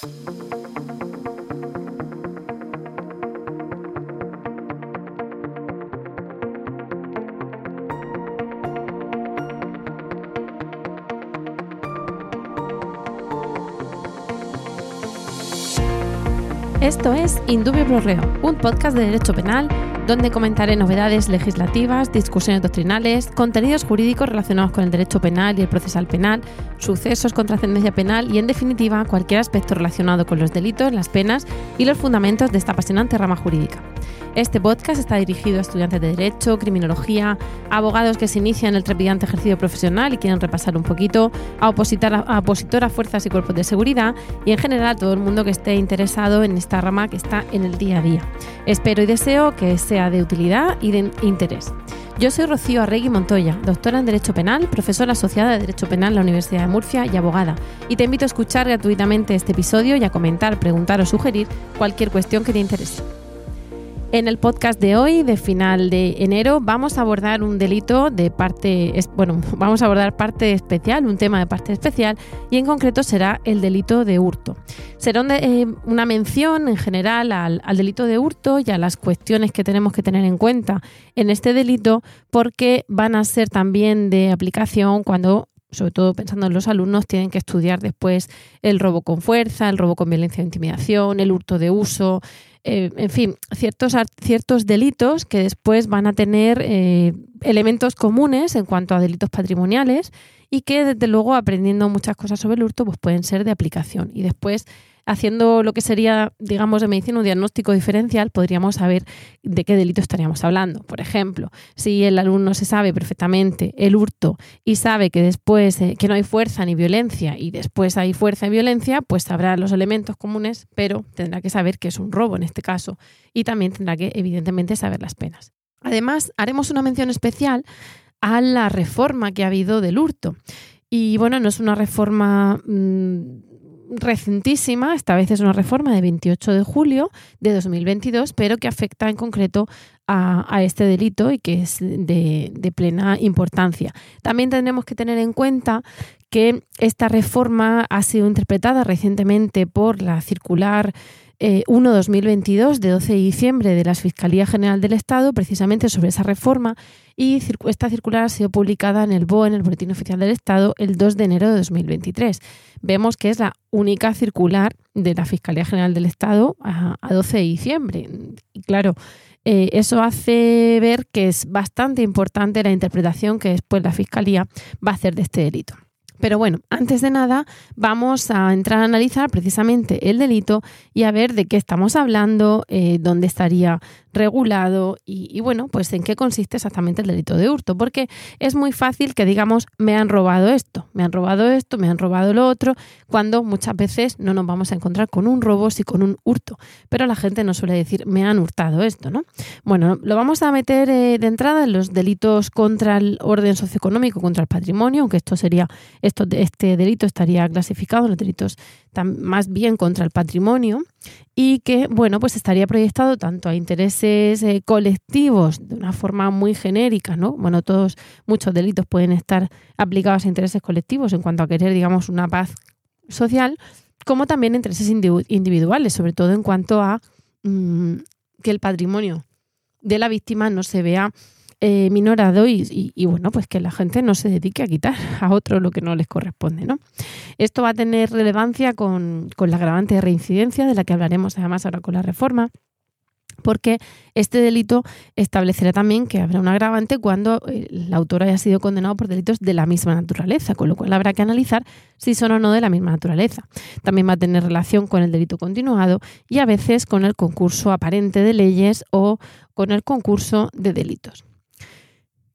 Thank you. Esto es Indubio Reo, un podcast de derecho penal donde comentaré novedades legislativas, discusiones doctrinales, contenidos jurídicos relacionados con el derecho penal y el procesal penal, sucesos con trascendencia penal y, en definitiva, cualquier aspecto relacionado con los delitos, las penas y los fundamentos de esta apasionante rama jurídica. Este podcast está dirigido a estudiantes de Derecho, Criminología, abogados que se inician el trepidante ejercicio profesional y quieren repasar un poquito, a, a opositoras, fuerzas y cuerpos de seguridad y en general a todo el mundo que esté interesado en esta rama que está en el día a día. Espero y deseo que sea de utilidad y de interés. Yo soy Rocío Arregui Montoya, doctora en Derecho Penal, profesora asociada de Derecho Penal en la Universidad de Murcia y abogada, y te invito a escuchar gratuitamente este episodio y a comentar, preguntar o sugerir cualquier cuestión que te interese. En el podcast de hoy, de final de enero, vamos a abordar un delito de parte, bueno, vamos a abordar parte especial, un tema de parte especial, y en concreto será el delito de hurto. Será eh, una mención en general al, al delito de hurto y a las cuestiones que tenemos que tener en cuenta en este delito, porque van a ser también de aplicación cuando sobre todo pensando en los alumnos, tienen que estudiar después el robo con fuerza, el robo con violencia o intimidación, el hurto de uso, eh, en fin, ciertos, ciertos delitos que después van a tener eh, elementos comunes en cuanto a delitos patrimoniales y que desde luego aprendiendo muchas cosas sobre el hurto pues pueden ser de aplicación. Y después haciendo lo que sería, digamos, de medicina un diagnóstico diferencial, podríamos saber de qué delito estaríamos hablando. Por ejemplo, si el alumno se sabe perfectamente el hurto y sabe que después eh, que no hay fuerza ni violencia y después hay fuerza y violencia, pues sabrá los elementos comunes, pero tendrá que saber que es un robo en este caso y también tendrá que, evidentemente, saber las penas. Además, haremos una mención especial a la reforma que ha habido del hurto. Y bueno, no es una reforma mm, recentísima, esta vez es una reforma de 28 de julio de 2022, pero que afecta en concreto a, este delito y que es de, de, plena importancia. También tendremos que tener en cuenta que esta reforma ha sido interpretada recientemente por la circular 1-2022 eh, de 12 de diciembre de la Fiscalía General del Estado precisamente sobre esa reforma y esta circular ha sido publicada en el BOE, en el Boletín Oficial del Estado, el 2 de enero de 2023. Vemos que es la única circular de la Fiscalía General del Estado a, 12 de diciembre. Y claro, eh, eso hace ver que es bastante importante la interpretación que después la Fiscalía va a hacer de este delito. Pero bueno, antes de nada vamos a entrar a analizar precisamente el delito y a ver de qué estamos hablando, eh, dónde estaría regulado y, bueno, pues en qué consiste exactamente el delito de hurto, porque es muy fácil que digamos me han robado esto, me han robado esto, me han robado lo otro, cuando muchas veces no nos vamos a encontrar con un robo, sino con un hurto, pero la gente no suele decir me han hurtado esto, ¿no? Bueno, lo vamos a meter eh, de entrada en los delitos contra el orden socioeconómico, contra el patrimonio, aunque esto sería, este delito estaría clasificado en los delitos más bien contra el patrimonio y que, bueno, pues estaría proyectado tanto a intereses eh, colectivos de una forma muy genérica, ¿no? Bueno, todos, muchos delitos pueden estar aplicados a intereses colectivos en cuanto a querer, digamos, una paz social, como también intereses individuales, sobre todo en cuanto a mm, que el patrimonio de la víctima no se vea eh, minorado y, bueno, pues que la gente no se dedique a quitar a otro lo que no les corresponde, ¿no? Esto va a tener relevancia con, con la agravante de reincidencia, de la que hablaremos además ahora con la reforma porque este delito establecerá también que habrá un agravante cuando el autor haya sido condenado por delitos de la misma naturaleza, con lo cual habrá que analizar si son o no de la misma naturaleza. También va a tener relación con el delito continuado y a veces con el concurso aparente de leyes o con el concurso de delitos.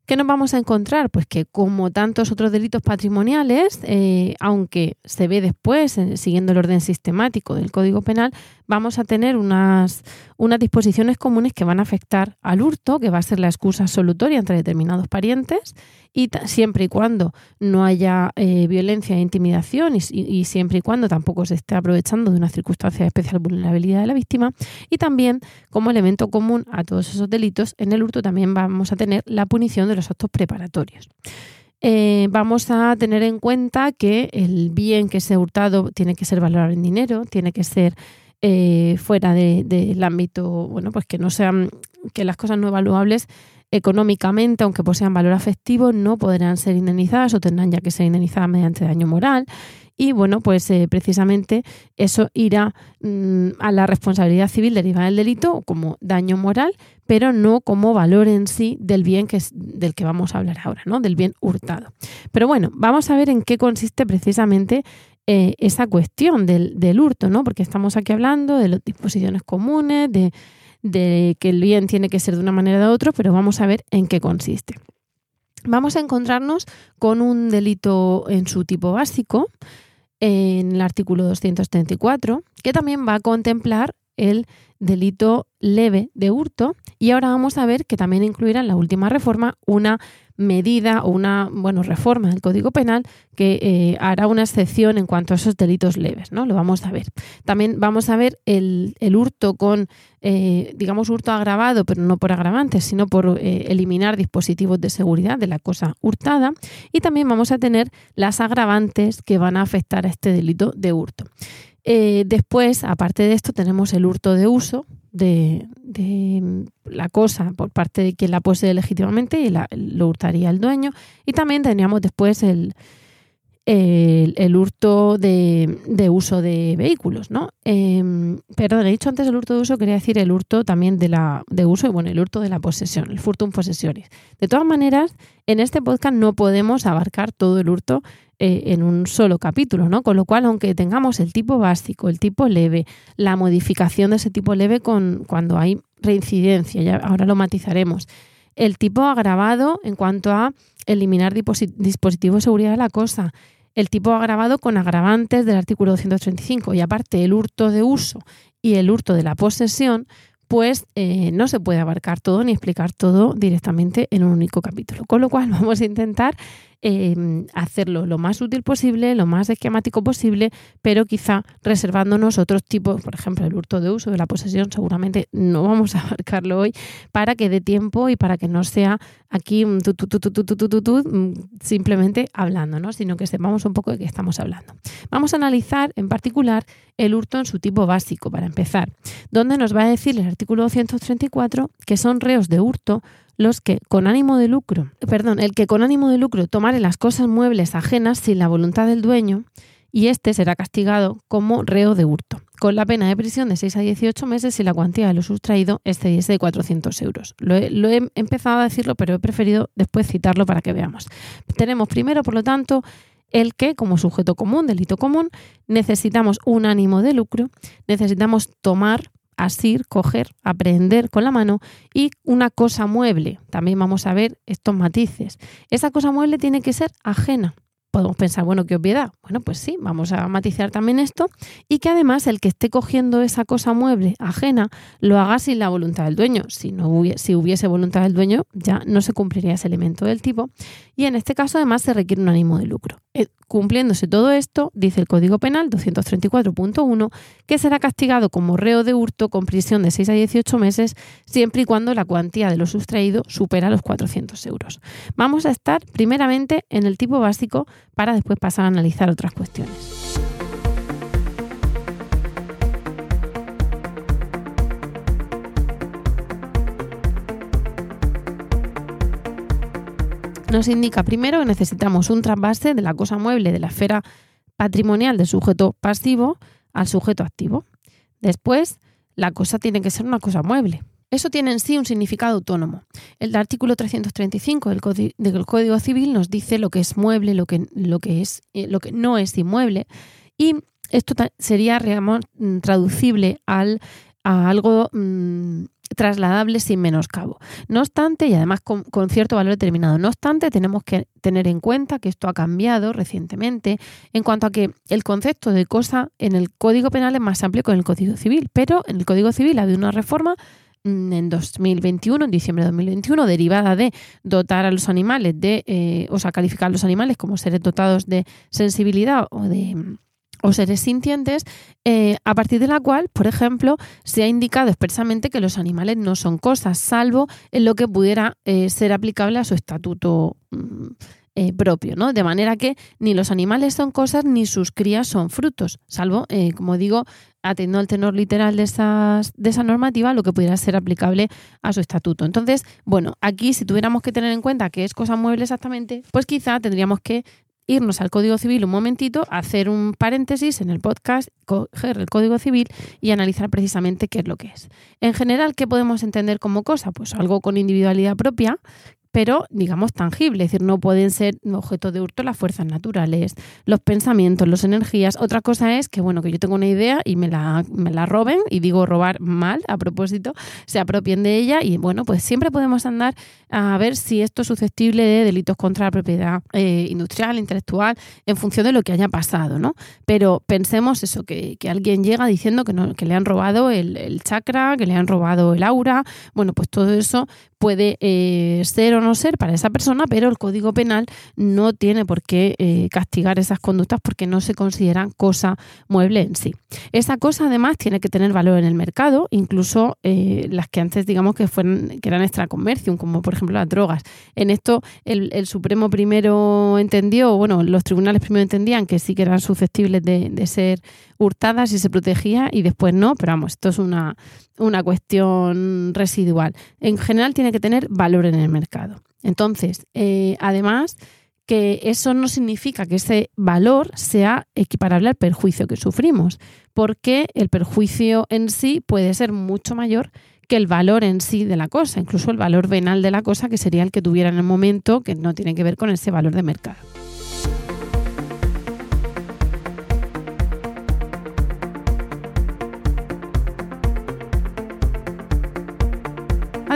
¿Qué nos vamos a encontrar? Pues que como tantos otros delitos patrimoniales, eh, aunque se ve después, eh, siguiendo el orden sistemático del Código Penal, vamos a tener unas, unas disposiciones comunes que van a afectar al hurto, que va a ser la excusa solutoria entre determinados parientes, y siempre y cuando no haya eh, violencia e intimidación y, siempre y cuando tampoco se esté aprovechando de una circunstancia de especial vulnerabilidad de la víctima, y también como elemento común a todos esos delitos, en el hurto también vamos a tener la punición de los actos preparatorios. eh, vamos a tener en cuenta que el bien que se ha hurtado tiene que ser valorado en dinero, tiene que ser eh, fuera del ámbito, bueno, pues que no sean, que las cosas no evaluables económicamente, aunque posean valor afectivo, no podrán ser indemnizadas o tendrán ya que ser indemnizadas mediante daño moral. Y bueno, pues eh, precisamente eso irá mm, a la responsabilidad civil derivada del delito como daño moral, pero no como valor en sí del bien que es, del que vamos a hablar ahora, ¿no? Del bien hurtado. Pero bueno, vamos a ver en qué consiste precisamente eh, esa cuestión del, del, hurto, ¿no? Porque estamos aquí hablando de las disposiciones comunes, de, que el bien tiene que ser de una manera de otra, pero vamos a ver en qué consiste. Vamos a encontrarnos con un delito en su tipo básico, en el artículo 234, que también va a contemplar el delito leve de hurto y ahora vamos a ver que también incluirá en la última reforma una medida o una bueno, reforma del Código Penal que eh, hará una excepción en cuanto a esos delitos leves, ¿no? Lo vamos a ver. También vamos a ver el, hurto con, eh, digamos, hurto agravado, pero no por agravantes, sino por eh, eliminar dispositivos de seguridad de la cosa hurtada. Y también vamos a tener las agravantes que van a afectar a este delito de hurto. Después, aparte de esto, tenemos el hurto de uso, de, la cosa por parte de quien la posee legítimamente y la, lo hurtaría el dueño. Y también tendríamos después el, el, hurto de, uso de vehículos, ¿no? Eh, perdón, he dicho antes el hurto de uso, quería decir el hurto también de, la, de uso y bueno, el hurto de la posesión, el furtum posesiones. De todas maneras, en este podcast no podemos abarcar todo el hurto eh, en un solo capítulo, ¿no? Con lo cual, aunque tengamos el tipo básico, el tipo leve, la modificación de ese tipo leve con, cuando hay reincidencia, ya ahora lo matizaremos, el tipo agravado en cuanto a eliminar dispositivos de seguridad de la cosa, el tipo agravado con agravantes del artículo 235 y aparte el hurto de uso y el hurto de la posesión, pues eh, no se puede abarcar todo ni explicar todo directamente en un único capítulo. Con lo cual vamos a intentar Em, hacerlo lo más útil posible, lo más esquemático posible, pero quizá reservándonos otros tipos, por ejemplo, el hurto de uso, de la posesión, seguramente no vamos a abarcarlo hoy, para que dé tiempo y para que no sea aquí simplemente hablando, ¿no? sino que sepamos un poco de qué estamos hablando. Vamos a analizar en particular el hurto en su tipo básico, para empezar, donde nos va a decir el artículo 234 que son reos de hurto los que con ánimo de lucro, perdón, el que con ánimo de lucro tomare las cosas muebles ajenas sin la voluntad del dueño, y éste será castigado como reo de hurto, con la pena de prisión de 6 a 18 meses si la cuantía de lo sustraído excediese de 400 euros. Lo he, lo he empezado a decirlo, pero he preferido después citarlo para que veamos. Tenemos primero, por lo tanto, el que, como sujeto común, delito común, necesitamos un ánimo de lucro, necesitamos tomar asir, coger, aprender con la mano y una cosa mueble. También vamos a ver estos matices. Esa cosa mueble tiene que ser ajena podemos pensar, bueno, qué obviedad. Bueno, pues sí, vamos a matizar también esto y que además el que esté cogiendo esa cosa mueble ajena lo haga sin la voluntad del dueño. Si, no hubiese, si hubiese voluntad del dueño, ya no se cumpliría ese elemento del tipo. Y en este caso, además, se requiere un ánimo de lucro. Eh, cumpliéndose todo esto, dice el Código Penal 234.1, que será castigado como reo de hurto con prisión de 6 a 18 meses, siempre y cuando la cuantía de lo sustraído supera los 400 euros. Vamos a estar primeramente en el tipo básico para después pasar a analizar otras cuestiones. Nos indica primero que necesitamos un trasvase de la cosa mueble de la esfera patrimonial del sujeto pasivo al sujeto activo. Después, la cosa tiene que ser una cosa mueble. Eso tiene en sí un significado autónomo. El artículo 335 del, Código Civil nos dice lo que es mueble, lo que, lo que, es, eh, lo que no es inmueble, y esto sería mm, traducible al, a algo mm, trasladable sin menoscabo. No obstante, y además con, con, cierto valor determinado, no obstante, tenemos que tener en cuenta que esto ha cambiado recientemente en cuanto a que el concepto de cosa en el Código Penal es más amplio que en el Código Civil, pero en el Código Civil ha habido una reforma en 2021, en diciembre de 2021, derivada de dotar a los animales de, eh, o sea, calificar a los animales como seres dotados de sensibilidad o de o seres sintientes, eh, a partir de la cual, por ejemplo, se ha indicado expresamente que los animales no son cosas, salvo en lo que pudiera eh, ser aplicable a su estatuto mm, eh, propio, ¿no? De manera que ni los animales son cosas ni sus crías son frutos, salvo, eh, como digo, atendiendo al tenor literal de, esas, de esa normativa, lo que pudiera ser aplicable a su estatuto. Entonces, bueno, aquí si tuviéramos que tener en cuenta que es cosa mueble exactamente, pues quizá tendríamos que irnos al Código Civil un momentito, hacer un paréntesis en el podcast, coger el Código Civil y analizar precisamente qué es lo que es. En general, ¿qué podemos entender como cosa? Pues algo con individualidad propia, pero digamos tangible, es decir, no pueden ser objeto de hurto las fuerzas naturales, los pensamientos, las energías. Otra cosa es que, bueno, que yo tengo una idea y me la, me la roben, y digo robar mal a propósito, se apropien de ella y, bueno, pues siempre podemos andar a ver si esto es susceptible de delitos contra la propiedad eh, industrial, intelectual, en función de lo que haya pasado, ¿no? Pero pensemos eso, que, alguien llega diciendo que, no, que le han robado el, el chakra, que le han robado el aura, bueno, pues todo eso puede eh, ser o no ser para esa persona, pero el Código Penal no tiene por qué eh, castigar esas conductas porque no se consideran cosa mueble en sí. Esa cosa además tiene que tener valor en el mercado, incluso eh, las que antes digamos que, fueron, que eran extracomercium, como por ejemplo las drogas. En esto el, Supremo primero entendió, bueno, los tribunales primero entendían que sí que eran susceptibles de ser hurtadas y se protegía y después no, pero vamos, esto es una, una cuestión residual. En general tiene que tener valor en el mercado. Entonces, eh, además, que eso no significa que ese valor sea equiparable al perjuicio que sufrimos, porque el perjuicio en sí puede ser mucho mayor que el valor en sí de la cosa, incluso el valor venal de la cosa, que sería el que tuviera en el momento, que no tiene que ver con ese valor de mercado.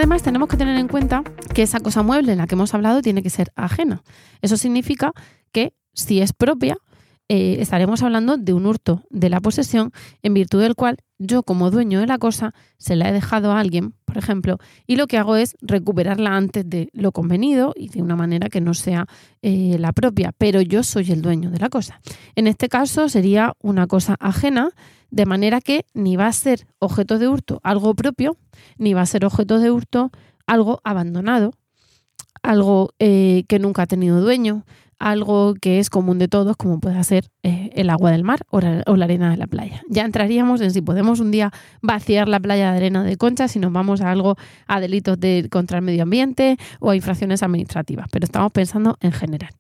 Además, tenemos que tener en cuenta que esa cosa mueble en la que hemos hablado tiene que ser ajena. Eso significa que si es propia, eh, estaremos hablando de un hurto de la posesión en virtud del cual yo como dueño de la cosa se la he dejado a alguien, por ejemplo, y lo que hago es recuperarla antes de lo convenido y de una manera que no sea eh, la propia, pero yo soy el dueño de la cosa. En este caso sería una cosa ajena de manera que ni va a ser objeto de hurto algo propio, ni va a ser objeto de hurto algo abandonado, algo eh, que nunca ha tenido dueño, algo que es común de todos, como puede ser eh, el agua del mar o la, arena de la playa. Ya entraríamos en si podemos un día vaciar la playa de arena de concha, si nos vamos a algo, a delitos de, contra el medio ambiente o a infracciones administrativas, pero estamos pensando en general.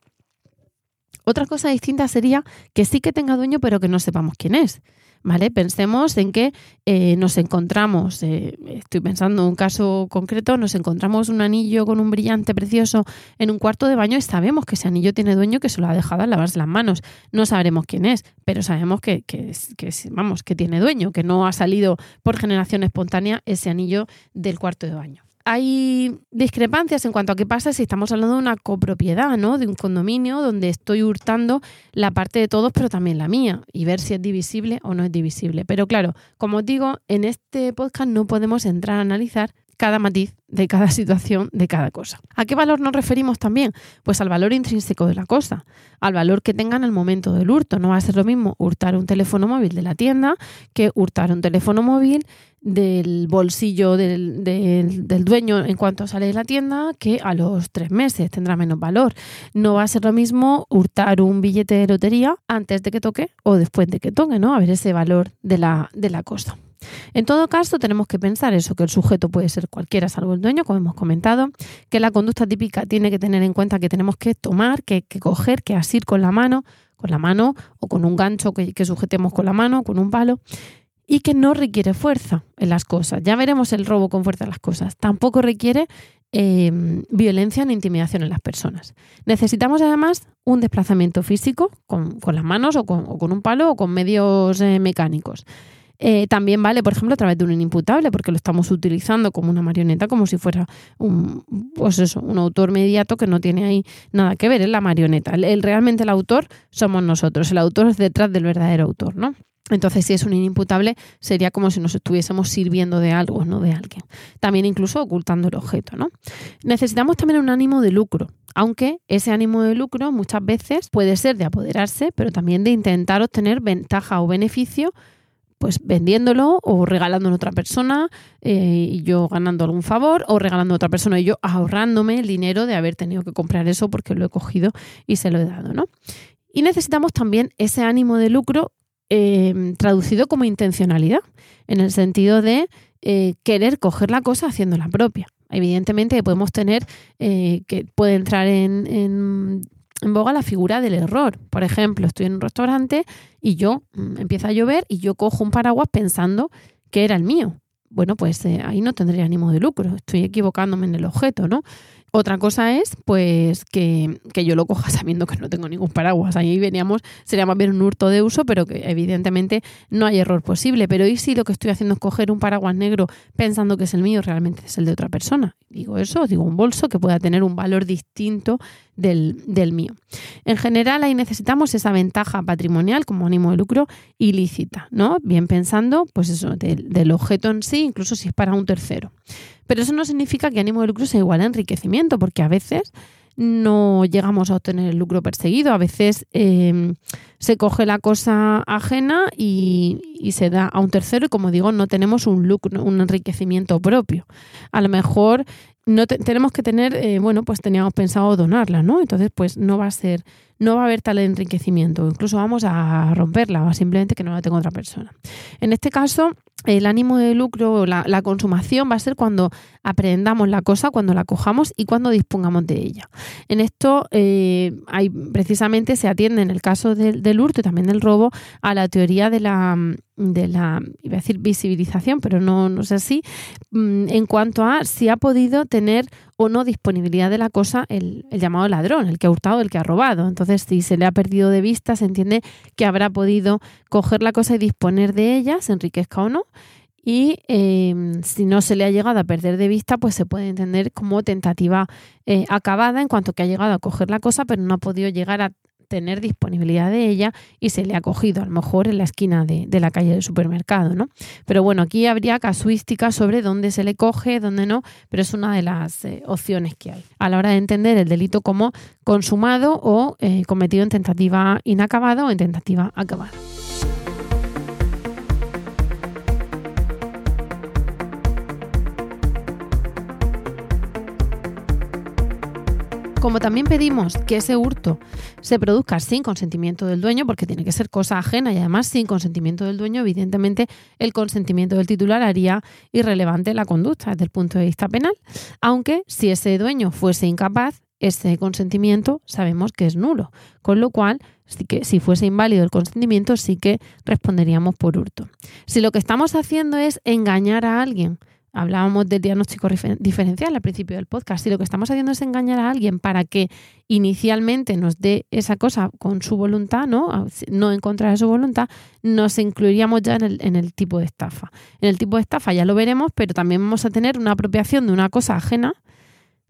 Otra cosa distinta sería que sí que tenga dueño, pero que no sepamos quién es. ¿Vale? Pensemos en que eh, nos encontramos, eh, estoy pensando en un caso concreto, nos encontramos un anillo con un brillante precioso en un cuarto de baño y sabemos que ese anillo tiene dueño que se lo ha dejado a lavarse las manos. No sabremos quién es, pero sabemos que, que, que, vamos, que tiene dueño, que no ha salido por generación espontánea ese anillo del cuarto de baño hay discrepancias en cuanto a qué pasa si estamos hablando de una copropiedad, ¿no? De un condominio donde estoy hurtando la parte de todos, pero también la mía, y ver si es divisible o no es divisible. Pero claro, como os digo, en este podcast no podemos entrar a analizar cada matiz de cada situación, de cada cosa. ¿A qué valor nos referimos también? Pues al valor intrínseco de la cosa, al valor que tenga en el momento del hurto. No va a ser lo mismo hurtar un teléfono móvil de la tienda que hurtar un teléfono móvil del bolsillo del, del, dueño en cuanto sale de la tienda que a los tres meses tendrá menos valor. No va a ser lo mismo hurtar un billete de lotería antes de que toque o después de que toque, ¿no? A ver ese valor de la, de la cosa. En todo caso, tenemos que pensar eso, que el sujeto puede ser cualquiera salvo el dueño, como hemos comentado, que la conducta típica tiene que tener en cuenta que tenemos que tomar, que, que coger, que asir con la mano, con la mano o con un gancho que, sujetemos con la mano, con un palo, y que no requiere fuerza en las cosas. Ya veremos el robo con fuerza en las cosas. Tampoco requiere eh, violencia ni intimidación en las personas. Necesitamos además un desplazamiento físico con, las manos o con, un palo o con medios eh, mecánicos. Eh, también vale, por ejemplo, a través de un inimputable, porque lo estamos utilizando como una marioneta, como si fuera un, pues eso, un autor mediato que no tiene ahí nada que ver, es la marioneta. El, realmente el autor somos nosotros, el autor es detrás del verdadero autor, ¿no? Entonces, si es un inimputable, sería como si nos estuviésemos sirviendo de algo, no de alguien. También incluso ocultando el objeto, ¿no? Necesitamos también un ánimo de lucro, aunque ese ánimo de lucro muchas veces puede ser de apoderarse, pero también de intentar obtener ventaja o beneficio pues vendiéndolo o regalándolo a otra persona eh, y yo ganando algún favor o regalando a otra persona y yo ahorrándome el dinero de haber tenido que comprar eso porque lo he cogido y se lo he dado, ¿no? Y necesitamos también ese ánimo de lucro eh, traducido como intencionalidad, en el sentido de eh, querer coger la cosa haciendo la propia. Evidentemente podemos tener, eh, que puede entrar en, en, boga la figura del error. Por ejemplo, estoy en un restaurante y yo mm, empieza a llover y yo cojo un paraguas pensando que era el mío. Bueno, pues ahí no tendría ánimo de lucro, estoy equivocándome en el objeto, ¿no? Otra cosa es, pues, que, yo lo coja sabiendo que no tengo ningún paraguas. Ahí veníamos, sería más bien un hurto de uso, pero que evidentemente no hay error posible. Pero ¿y si lo que estoy haciendo es coger un paraguas negro pensando que es el mío, realmente es el de otra persona? Digo eso, digo un bolso que pueda tener un valor distinto del, del mío. En general, ahí necesitamos esa ventaja patrimonial como ánimo de lucro ilícita, ¿no? Bien pensando, pues eso, del, del objeto en sí, incluso si es para un tercero. Pero eso no significa que ánimo de lucro sea igual a enriquecimiento, porque a veces no llegamos a obtener el lucro perseguido. A veces em, se coge la cosa ajena y, se da a un tercero y como digo, no tenemos un lucro, un enriquecimiento propio. A lo mejor no tenemos que tener, eh, bueno, pues teníamos pensado donarla, ¿no? Entonces, pues no va a ser, no va a haber tal enriquecimiento. Incluso vamos a romperla o simplemente que no la tenga otra persona. En este caso, el ánimo de lucro, la, la consumación va a ser cuando aprendamos la cosa, cuando la cojamos y cuando dispongamos de ella. En esto eh, hay, precisamente se atiende en el caso del, hurto y también del robo a la teoría de la, de la, iba a decir visibilización, pero no, no es así, mm, en cuanto a si ha podido tener o no disponibilidad de la cosa el, el, llamado ladrón, el que ha hurtado, el que ha robado. Entonces, si se le ha perdido de vista, se entiende que habrá podido coger la cosa y disponer de ella, se enriquezca o no. Y em, si no se le ha llegado a perder de vista, pues se puede entender como tentativa eh, acabada en cuanto que ha llegado a coger la cosa, pero no ha podido llegar a tener disponibilidad de ella y se le ha cogido a lo mejor en la esquina de, la calle del supermercado, ¿no? Pero bueno, aquí habría casuística sobre dónde se le coge, dónde no, pero es una de las eh, opciones que hay a la hora de entender el delito como consumado o eh, cometido en tentativa inacabada o en tentativa acabada. Como también pedimos que ese hurto se produzca sin consentimiento del dueño, porque tiene que ser cosa ajena y además sin consentimiento del dueño, evidentemente el consentimiento del titular haría irrelevante la conducta desde el punto de vista penal, aunque si ese dueño fuese incapaz, ese consentimiento sabemos que es nulo, con lo cual que, si fuese inválido el consentimiento sí que responderíamos por hurto. Si lo que estamos haciendo es engañar a alguien, Hablábamos del diagnóstico diferencial al principio del podcast. Si lo que estamos haciendo es engañar a alguien para que inicialmente nos dé esa cosa con su voluntad, no, no en contra de su voluntad, nos incluiríamos ya en el, en el tipo de estafa. En el tipo de estafa ya lo veremos, pero también vamos a tener una apropiación de una cosa ajena,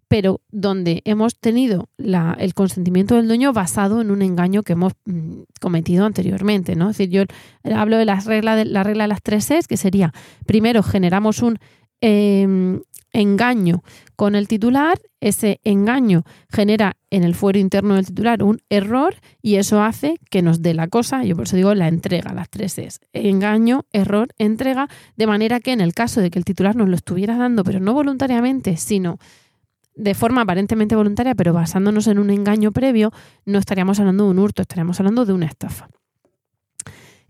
pero donde hemos tenido el consentimiento del dueño basado en un engaño que hemos mm, cometido anteriormente. ¿no? Es decir, yo hablo de, las reglas de la regla de las tres es, que sería, primero generamos un Em, engaño con el titular, ese engaño genera en el fuero interno del titular un error y eso hace que nos dé la cosa, yo por eso digo la entrega, las tres es engaño, error, entrega, de manera que en el caso de que el titular nos lo estuviera dando, pero no voluntariamente, sino de forma aparentemente voluntaria, pero basándonos en un engaño previo, no estaríamos hablando de un hurto, estaríamos hablando de una estafa.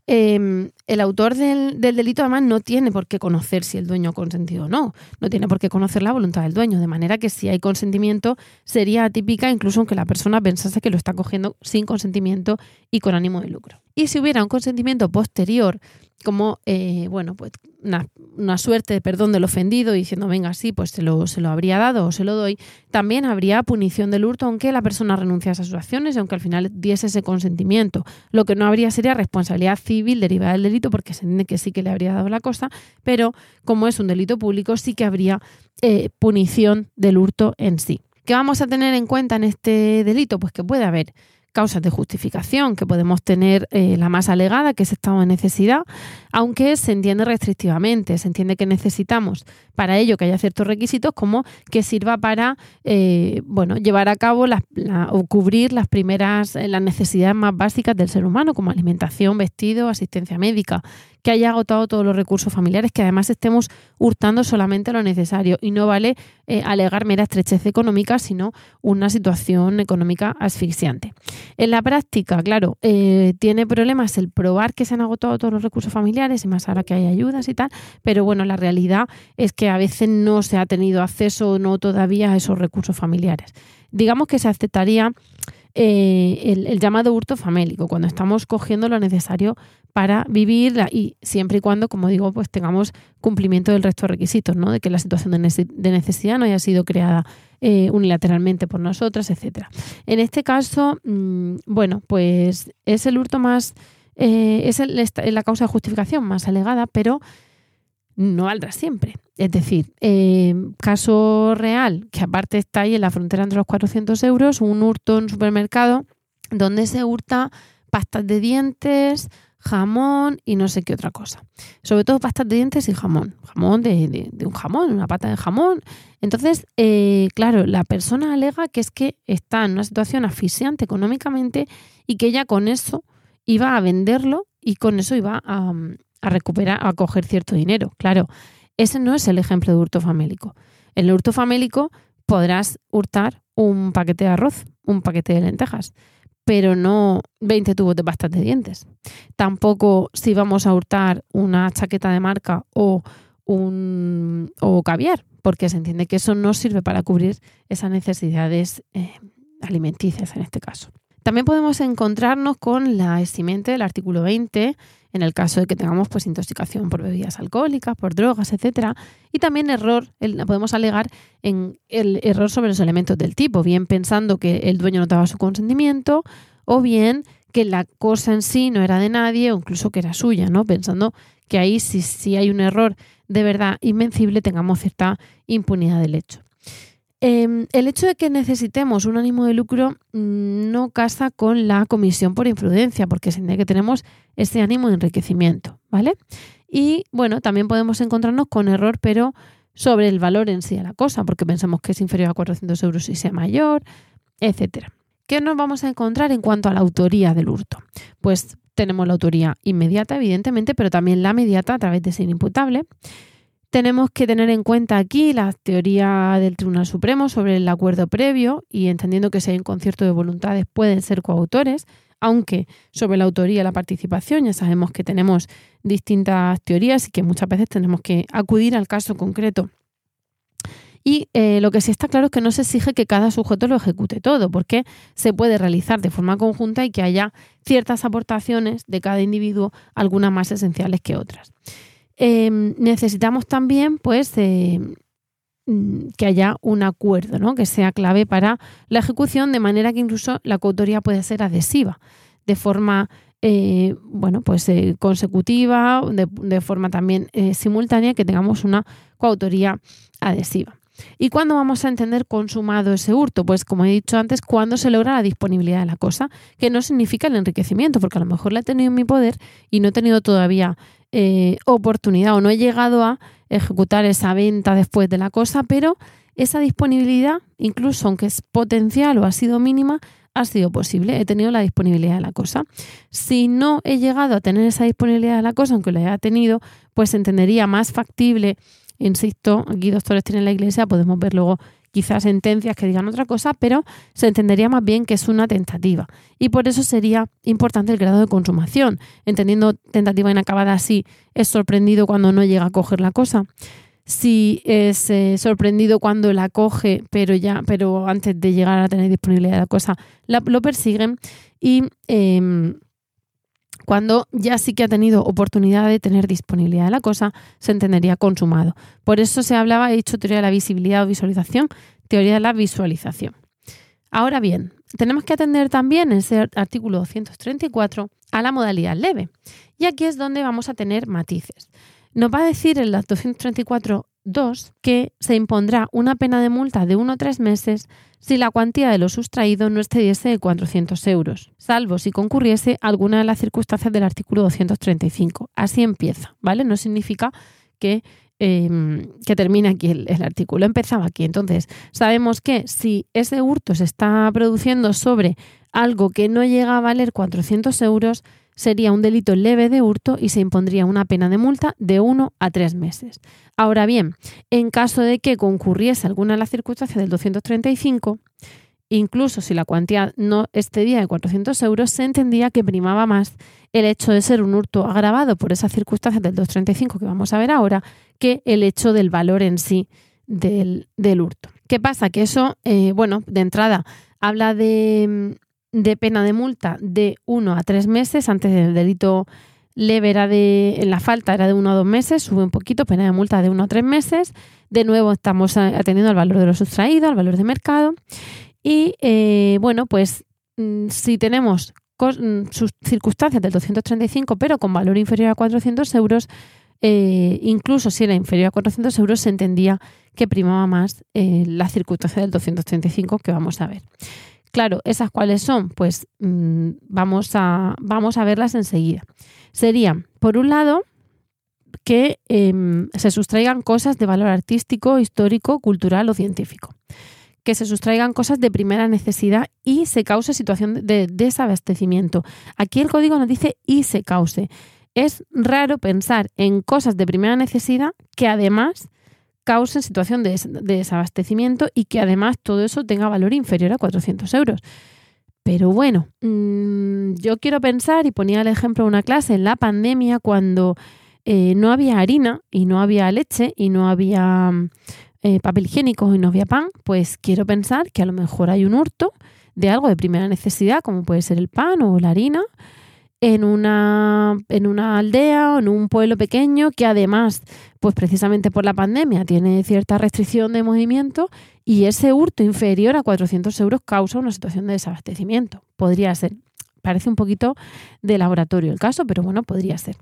Em, el autor del, delito además no tiene por qué conocer si el dueño ha consentido o no, no tiene por qué conocer la voluntad del dueño, de manera que si hay consentimiento sería atípica incluso aunque la persona pensase que lo está cogiendo sin consentimiento y con ánimo de lucro. Y si hubiera un consentimiento posterior como, eh, bueno, pues una, suerte de perdón del ofendido diciendo, venga, sí, pues se lo, se lo habría dado o se lo doy, también habría punición del hurto aunque la persona renunciase a sus acciones y aunque al final diese ese consentimiento. Lo que no habría sería responsabilidad civil derivada del delito porque se entiende que sí que le habría dado la cosa, pero como es un delito público sí que habría eh, punición del hurto en sí. ¿Qué vamos a tener en cuenta en este delito? Pues que puede haber causas de justificación que podemos tener eh, la más alegada, que es estado de necesidad, aunque se entiende restrictivamente, se entiende que necesitamos para ello que haya ciertos requisitos como que sirva para eh, bueno, llevar a cabo o cubrir las primeras, eh, las necesidades más básicas del ser humano, como alimentación, vestido, asistencia médica, que haya agotado todos los recursos familiares, que además estemos hurtando solamente lo necesario y no vale eh, alegar mera estrechez económica, sino una situación económica asfixiante. En la práctica, claro, eh, tiene problemas el probar que se han agotado todos los recursos familiares y más ahora que hay ayudas y tal, pero bueno, la realidad es que a veces no se ha tenido acceso o no todavía a esos recursos familiares. Digamos que se aceptaría eh, el, llamado hurto famélico, cuando estamos cogiendo lo necesario para vivir y siempre y cuando, como digo, pues tengamos cumplimiento del resto de requisitos, ¿no? De que la situación de necesidad no haya sido creada eh, unilateralmente por nosotras, etcétera. En este caso, mm, bueno, pues es el hurto más, eh, es la causa de justificación más alegada, pero no valdrá siempre. Es decir, eh, caso real, que aparte está ahí en la frontera entre los 400 euros, un hurto en un supermercado donde se hurta pastas de dientes, jamón y no sé qué otra cosa. Sobre todo pastas de dientes y jamón. Jamón de, un jamón, una pata de jamón. Entonces, eh, claro, la persona alega que es que está en una situación asfixiante económicamente y que ella con eso iba a venderlo y con eso iba a, a recuperar, a coger cierto dinero. Claro, ese no es el ejemplo de hurto famélico. En el hurto famélico podrás hurtar un paquete de arroz, un paquete de lentejas, pero no 20 tubos de pastas de dientes. Tampoco si vamos a hurtar una chaqueta de marca o un o caviar, porque se entiende que eso no sirve para cubrir esas necesidades eh, alimenticias en este caso. También podemos encontrarnos con la eximente del artículo 20 en el caso de que tengamos pues intoxicación por bebidas alcohólicas, por drogas, etcétera, y también error, podemos alegar en el error sobre los elementos del tipo, bien pensando que el dueño no daba su consentimiento o bien que la cosa en sí no era de nadie o incluso que era suya, ¿no? Pensando que ahí si, si hay un error de verdad invencible tengamos cierta impunidad del hecho. Em, el hecho de que necesitemos un ánimo de lucro mm, no casa con la comisión por imprudencia, porque entiende que tenemos ese ánimo de enriquecimiento, ¿vale? Y bueno, también podemos encontrarnos con error, pero sobre el valor en sí de la cosa, porque pensamos que es inferior a 400 euros y sea mayor, etcétera. ¿Qué nos vamos a encontrar en cuanto a la autoría del hurto? Pues tenemos la autoría inmediata, evidentemente, pero también la mediata a través de ser imputable. Tenemos que tener en cuenta aquí la teoría del Tribunal Supremo sobre el acuerdo previo y entendiendo que si hay un concierto de voluntades pueden ser coautores, aunque sobre la autoría y la participación ya sabemos que tenemos distintas teorías y que muchas veces tenemos que acudir al caso concreto. Y eh, lo que sí está claro es que no se exige que cada sujeto lo ejecute todo, porque se puede realizar de forma conjunta y que haya ciertas aportaciones de cada individuo, algunas más esenciales que otras. Em, necesitamos también, pues, eh, mm, que haya un acuerdo, ¿no? Que sea clave para la ejecución, de manera que incluso la coautoría puede ser adhesiva, de forma, eh, bueno, pues eh, consecutiva, de, forma también simultánea, que tengamos una coautoría adhesiva. ¿Y cuándo vamos a entender consumado ese hurto? Pues como he dicho antes, cuando se logra la disponibilidad de la cosa, que no significa el enriquecimiento, porque a lo mejor la he tenido en mi poder y no he tenido todavía eh, oportunidad o no he llegado a ejecutar esa venta después de la cosa, pero esa disponibilidad, incluso aunque es potencial o ha sido mínima, ha sido posible. He tenido la disponibilidad de la cosa. Si no he llegado a tener esa disponibilidad de la cosa, aunque la haya tenido, pues entendería más factible, insisto, aquí doctores tienen la iglesia, podemos ver luego quizás sentencias que digan otra cosa, pero se entendería más bien que es una tentativa. Y por eso sería importante el grado de consumación, entendiendo tentativa inacabada así, es sorprendido cuando no llega a coger la cosa. Si es eh, sorprendido cuando la coge, pero ya, pero antes de llegar a tener disponibilidad la cosa, lo persiguen. Y em, cuando ya sí que ha tenido oportunidad de tener disponibilidad de la cosa, se entendería consumado. Por eso se hablaba, he dicho, teoría de la visibilidad o visualización, teoría de la visualización. Ahora bien, tenemos que atender también ese artículo 234 a la modalidad leve. Y aquí es donde vamos a tener matices. Nos va a decir el 234.2 que se impondrá una pena de multa de 1 o 3 meses si la cuantía de lo sustraído no excediese de 400 euros, salvo si concurriese alguna de las circunstancias del artículo 235. Así empieza, ¿vale? No significa que, em, que termine aquí el, el, artículo. Empezaba aquí. Entonces, sabemos que si ese hurto se está produciendo sobre algo que no llega a valer 400 euros, sería un delito leve de hurto y se impondría una pena de multa de 1 a 3 meses. Ahora bien, en caso de que concurriese alguna de las circunstancias del 235, incluso si la cuantía no excedía de 400 euros, se entendía que primaba más el hecho de ser un hurto agravado por esas circunstancias del 235 que vamos a ver ahora que el hecho del valor en sí del, hurto. ¿Qué pasa? Que eso, eh, bueno, de entrada habla de, de, pena de multa de 1 a 3 meses, antes del delito leve era de, en la falta era de 1 a 2 meses, sube un poquito, pena de multa de 1 a 3 meses, de nuevo estamos atendiendo al valor de lo sustraído, al valor de mercado, y eh, bueno, pues mm, si tenemos mm, sus circunstancias del 235, pero con valor inferior a 400 euros, eh, incluso si era inferior a 400 euros, se entendía que primaba más eh, la circunstancia del 235 que vamos a ver. Claro, ¿esas cuáles son? Pues mm, vamos, a, vamos a verlas enseguida. Serían, por un lado, que em, se sustraigan cosas de valor artístico, histórico, cultural o científico. Que se sustraigan cosas de primera necesidad y se cause situación de desabastecimiento. Aquí el código nos dice y se cause es raro pensar en cosas de primera necesidad que además causen situación de, desabastecimiento y que además todo eso tenga valor inferior a 400 euros. Pero bueno, mm, yo quiero pensar, y ponía el ejemplo de una clase en la pandemia cuando eh, no había harina y no había leche y no había eh, papel higiénico y no había pan, pues quiero pensar que a lo mejor hay un hurto de algo de primera necesidad, como puede ser el pan o la harina, en una, en una aldea o en un pueblo pequeño que además, pues precisamente por la pandemia, tiene cierta restricción de movimiento y ese hurto inferior a 400 euros causa una situación de desabastecimiento. Podría ser. Parece un poquito de laboratorio el caso, pero bueno, podría ser.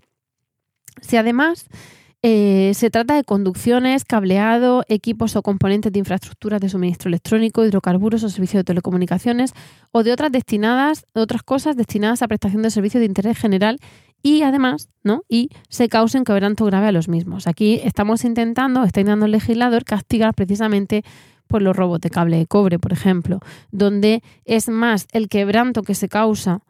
Si además eh, se trata de conducciones, cableado, equipos o componentes de infraestructuras de suministro electrónico, hidrocarburos o servicios de telecomunicaciones o de otras destinadas, otras cosas destinadas a prestación de servicios de interés general y además, ¿no? Y se causen quebranto grave a los mismos. Aquí estamos intentando, está intentando el legislador castigar precisamente por los robos de cable de cobre, por ejemplo, donde es más el quebranto que se causa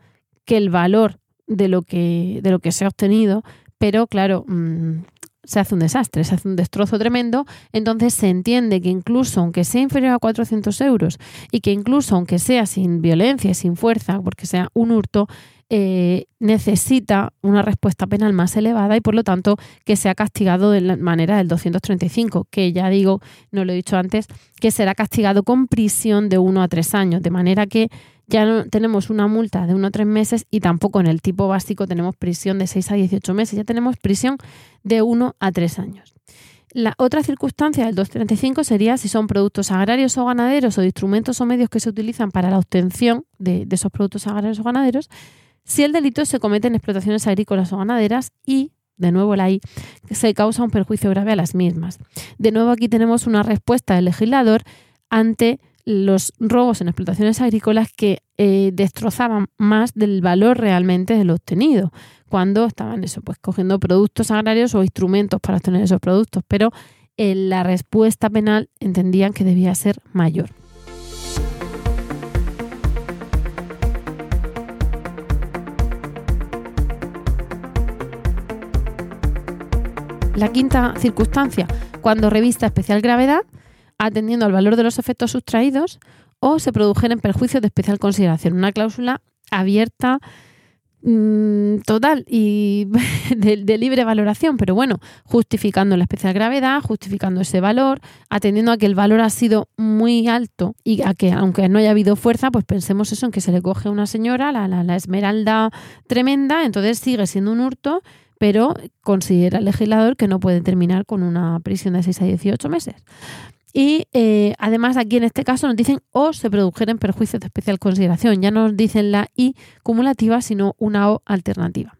que el valor de lo que, de lo que se ha obtenido, pero claro, mm, se hace un desastre, se hace un destrozo tremendo, entonces se entiende que incluso aunque sea inferior a 400 euros y que incluso aunque sea sin violencia sin fuerza, porque sea un hurto, eh, necesita una respuesta penal más elevada y por lo tanto que sea castigado de la manera del 235, que ya digo, no lo he dicho antes, que será castigado con prisión de uno a tres años, de manera que ya no tenemos una multa de uno a tres meses y tampoco en el tipo básico tenemos prisión de 6 a 18 meses, ya tenemos prisión de uno a tres años. La otra circunstancia del 235 sería si son productos agrarios o ganaderos o instrumentos o medios que se utilizan para la obtención de, de esos productos agrarios o ganaderos, si el delito se comete en explotaciones agrícolas o ganaderas y de nuevo la I, se causa un perjuicio grave a las mismas. De nuevo aquí tenemos una respuesta del legislador ante los robos en explotaciones agrícolas que eh, destrozaban más del valor realmente de lo obtenido, cuando estaban eso, pues cogiendo productos agrarios o instrumentos para obtener esos productos, pero en la respuesta penal entendían que debía ser mayor. La quinta circunstancia, cuando revista especial gravedad, atendiendo al valor de los efectos sustraídos o se produjeren perjuicios de especial consideración. Una cláusula abierta mm, total y de, libre valoración, pero bueno, justificando la especial gravedad, justificando ese valor, atendiendo a que el valor ha sido muy alto y a que aunque no haya habido fuerza, pues pensemos eso en que se le coge a una señora la, la esmeralda tremenda, entonces sigue siendo un hurto pero considera el legislador que no puede terminar con una prisión de 6 a 18 meses. Y eh, además aquí en este caso nos dicen o se produjeren perjuicios de especial consideración. Ya no nos dicen la I cumulativa, sino una O alternativa.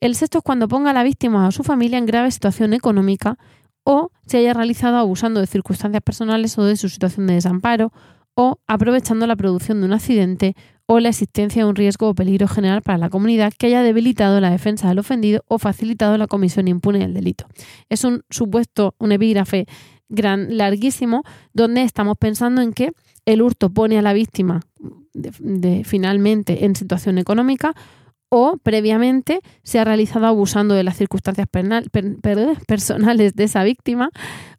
El sexto es cuando ponga a la víctima o a su familia en grave situación económica o se haya realizado abusando de circunstancias personales o de su situación de desamparo o aprovechando la producción de un accidente o la existencia de un riesgo o peligro general para la comunidad que haya debilitado la defensa del ofendido o facilitado la comisión impune del delito. Es un supuesto, un epígrafe gran, larguísimo, donde estamos pensando en que el hurto pone a la víctima finalmente en situación económica o previamente se ha realizado abusando de las circunstancias personales de esa víctima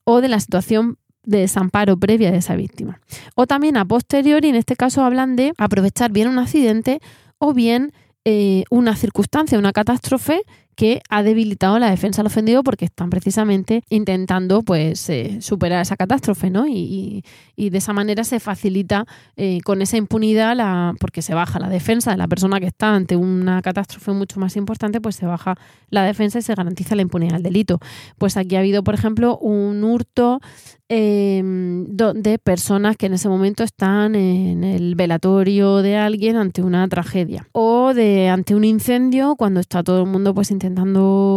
o de la situación de desamparo previa de esa víctima. O también a posteriori, en este caso hablan de aprovechar bien un accidente o bien eh, una circunstancia, una catástrofe que ha debilitado la defensa del ofendido porque están precisamente intentando pues eh, superar esa catástrofe, ¿no? Y, de esa manera se facilita eh, con esa impunidad la, porque se baja la defensa de la persona que está ante una catástrofe mucho más importante, pues se baja la defensa y se garantiza la impunidad del delito. Pues aquí ha habido, por ejemplo, un hurto em, de personas que en ese momento están en el velatorio de alguien ante una tragedia o de ante un incendio cuando está todo el mundo pues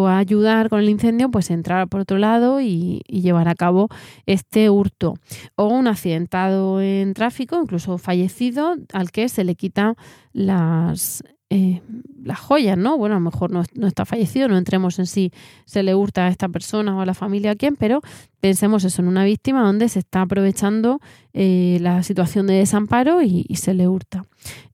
ayudar con el incendio, pues entrar por otro lado y, llevar a cabo este hurto. O un accidentado en tráfico, incluso fallecido, al que se le quitan las, eh, las joyas, ¿no? Bueno, a lo mejor no, está fallecido, no entremos en si se le hurta a esta persona o a la familia a quién, pero pensemos eso en una víctima donde se está aprovechando eh, la situación de desamparo y, se le hurta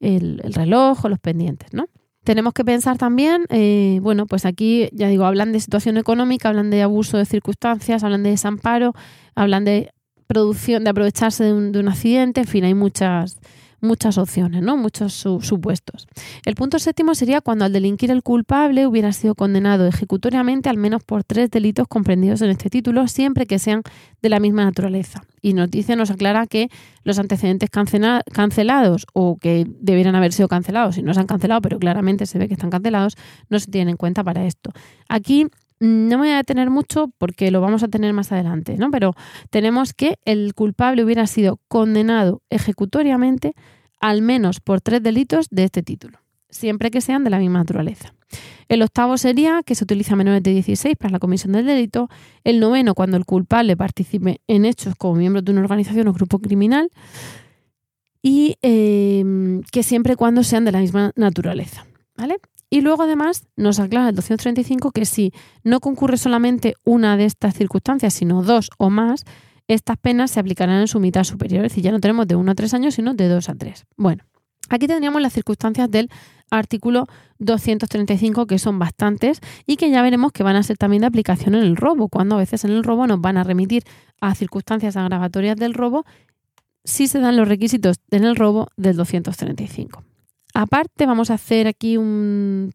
el, el reloj o los pendientes, ¿no? Tenemos que pensar también, eh, bueno, pues aquí ya digo, hablan de situación económica, hablan de abuso de circunstancias, hablan de desamparo, hablan de producción, de aprovecharse de un, de un accidente, en fin, hay muchas, muchas opciones, ¿no? muchos supuestos. El punto séptimo sería cuando al delinquir el culpable hubiera sido condenado ejecutoriamente al menos por tres delitos comprendidos en este título, siempre que sean de la misma naturaleza. Y nos dice, nos aclara que los antecedentes cancelados o que debieran haber sido cancelados, si no se han cancelado, pero claramente se ve que están cancelados, no se tienen en cuenta para esto. Aquí no me voy a detener mucho porque lo vamos a tener más adelante, ¿no? Pero tenemos que el culpable hubiera sido condenado ejecutoriamente al menos por tres delitos de este título, siempre que sean de la misma naturaleza. El octavo sería que se utiliza menores de 16 para la comisión del delito. El noveno, cuando el culpable participe en hechos como miembro de una organización o grupo criminal. Y eh, que siempre y cuando sean de la misma naturaleza. ¿Vale? Y luego además nos aclara el 235 que si no concurre solamente una de estas circunstancias, sino dos o más, estas penas se aplicarán en su mitad superior. Es decir, ya no tenemos de 1 a 3 años, sino de 2 a 3. Bueno, aquí tendríamos las circunstancias del artículo 235, que son bastantes y que ya veremos que van a ser también de aplicación en el robo, cuando a veces en el robo nos van a remitir a circunstancias agravatorias del robo si se dan los requisitos en el robo del 235. Aparte, vamos a hacer aquí un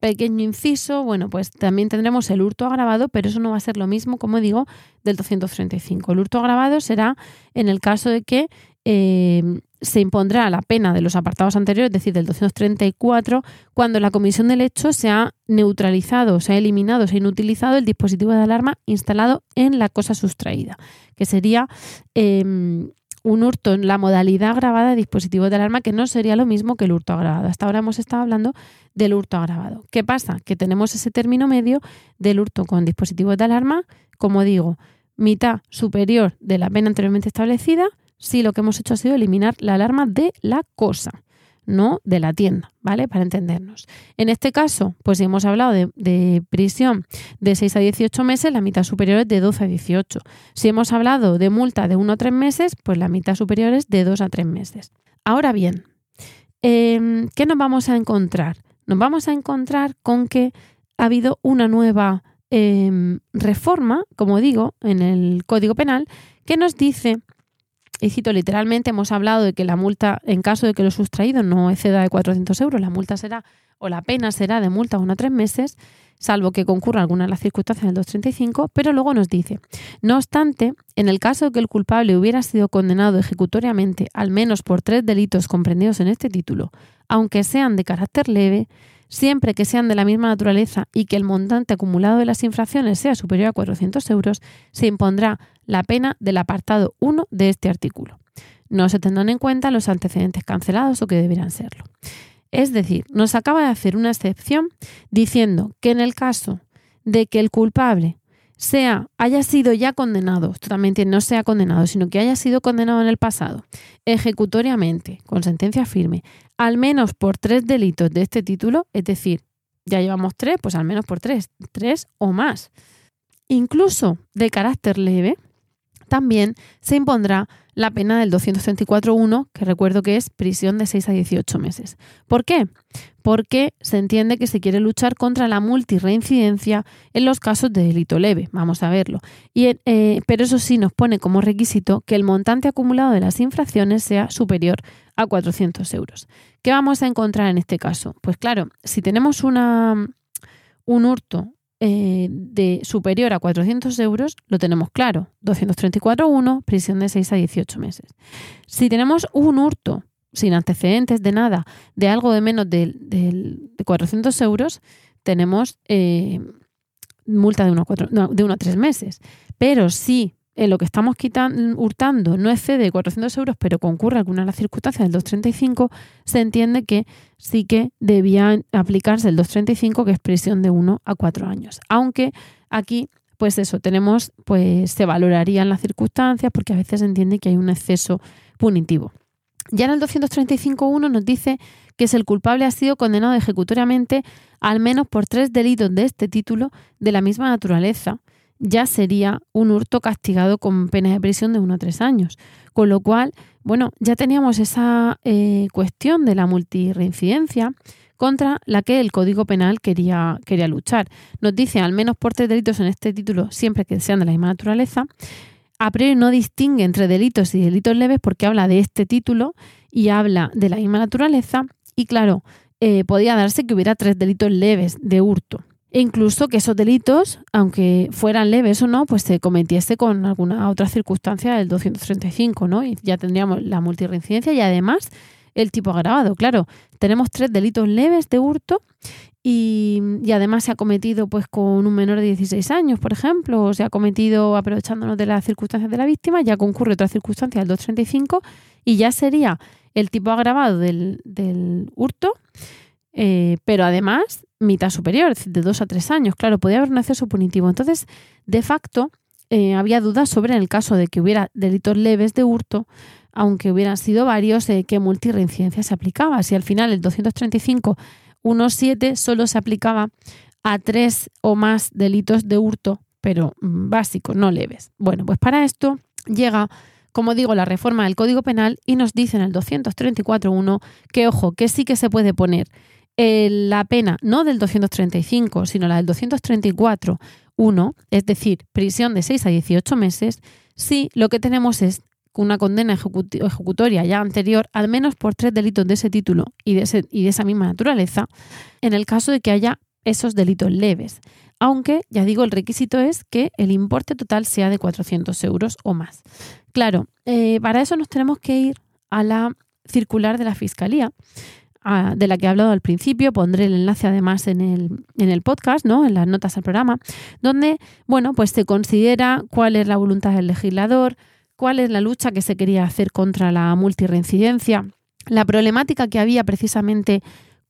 pequeño inciso. Bueno, pues también tendremos el hurto agravado, pero eso no va a ser lo mismo, como digo, del 235. El hurto agravado será en el caso de que eh, se impondrá la pena de los apartados anteriores, es decir, del 234, cuando la comisión del hecho se ha neutralizado, se ha eliminado, se ha inutilizado el dispositivo de alarma instalado en la cosa sustraída, que sería em, un hurto en la modalidad agravada de dispositivos de alarma, que no sería lo mismo que el hurto agravado. Hasta ahora hemos estado hablando del hurto agravado. ¿Qué pasa? Que tenemos ese término medio del hurto con dispositivos de alarma, como digo, mitad superior de la pena anteriormente establecida, si lo que hemos hecho ha sido eliminar la alarma de la cosa no de la tienda, ¿vale? Para entendernos. En este caso, pues si hemos hablado de, prisión de 6 a 18 meses, la mitad superior es de 12 a 18. Si hemos hablado de multa de 1 a 3 meses, pues la mitad superior es de 2 a 3 meses. Ahora bien, em, ¿qué nos vamos a encontrar? Nos vamos a encontrar con que ha habido una nueva em, reforma, como digo, en el Código Penal, que nos dice y cito literalmente, hemos hablado de que la multa, en caso de que lo sustraído no exceda de 400 euros, la multa será, o la pena será de multa uno a tres meses, salvo que concurra alguna de las circunstancias del 235, pero luego nos dice, no obstante, en el caso de que el culpable hubiera sido condenado ejecutoriamente al menos por tres delitos comprendidos en este título, aunque sean de carácter leve, siempre que sean de la misma naturaleza y que el montante acumulado de las infracciones sea superior a 400 euros, se impondrá la pena del apartado 1 de este artículo. No se tendrán en cuenta los antecedentes cancelados o que deberán serlo. Es decir, nos acaba de hacer una excepción diciendo que en el caso de que el culpable sea, haya sido ya condenado, totalmente no sea condenado, sino que haya sido condenado en el pasado, ejecutoriamente, con sentencia firme, al menos por tres delitos de este título, es decir, ya llevamos tres, pues al menos por tres, tres o más, incluso de carácter leve, también se impondrá la pena del 234.1, que recuerdo que es prisión de 6 a 18 meses. ¿Por qué? Porque se entiende que se quiere luchar contra la multirreincidencia en los casos de delito leve. Vamos a verlo. Y, eh, pero eso sí nos pone como requisito que el montante acumulado de las infracciones sea superior a 400 euros. ¿Qué vamos a encontrar en este caso? Pues claro, si tenemos una, un hurto eh, de superior a 400 euros, lo tenemos claro. 234.1, prisión de 6 a 18 meses. Si tenemos un hurto sin antecedentes de nada, de algo de menos de, de 400 euros, tenemos eh, multa de 1 a, de uno a 3 meses. Pero si en lo que estamos quitando, hurtando no excede 400 euros, pero concurre alguna de las circunstancias del 235, se entiende que sí que debía aplicarse el 235, que es prisión de 1 a 4 años. Aunque aquí, pues eso, tenemos, pues se valorarían las circunstancias, porque a veces se entiende que hay un exceso punitivo. Ya en el 235.1 nos dice que si el culpable ha sido condenado ejecutoriamente al menos por tres delitos de este título de la misma naturaleza, ya sería un hurto castigado con pena de prisión de 1 a 3 años. Con lo cual, bueno, ya teníamos esa eh, cuestión de la multirreincidencia contra la que el Código Penal quería, quería luchar. Nos dice al menos por tres delitos en este título, siempre que sean de la misma naturaleza. A priori no distingue entre delitos y delitos leves porque habla de este título y habla de la misma naturaleza. Y claro, eh, podía darse que hubiera tres delitos leves de hurto. E incluso que esos delitos, aunque fueran leves o no, pues se cometiese con alguna otra circunstancia del 235, ¿no? Y ya tendríamos la multirreincidencia y además el tipo agravado. Claro, tenemos tres delitos leves de hurto y, y, además se ha cometido pues con un menor de 16 años, por ejemplo, o se ha cometido aprovechándonos de las circunstancias de la víctima, ya concurre otra circunstancia del 235 y ya sería el tipo agravado del, del hurto eh, pero además mitad superior, de dos a tres años. Claro, podía haber un acceso punitivo. Entonces, de facto, eh, había dudas sobre el caso de que hubiera delitos leves de hurto, aunque hubieran sido varios, eh, qué multirreincidencia se aplicaba. Si al final el 235.1.7 solo se aplicaba a tres o más delitos de hurto, pero mm, básicos, no leves. Bueno, pues para esto llega como digo, la reforma del Código Penal y nos dice en el 234.1 que, ojo, que sí que se puede poner la pena no del 235, sino la del 234.1, es decir, prisión de 6 a 18 meses, si lo que tenemos es una condena ejecutoria ya anterior, al menos por tres delitos de ese título y de, y de esa misma naturaleza, en el caso de que haya esos delitos leves. Aunque, ya digo, el requisito es que el importe total sea de 400 euros o más. Claro, eh, para eso nos tenemos que ir a la circular de la Fiscalía, de la que he hablado al principio, pondré el enlace además en el, en el podcast, ¿no? en las notas al programa, donde bueno, pues se considera cuál es la voluntad del legislador, cuál es la lucha que se quería hacer contra la multirreincidencia, la problemática que había precisamente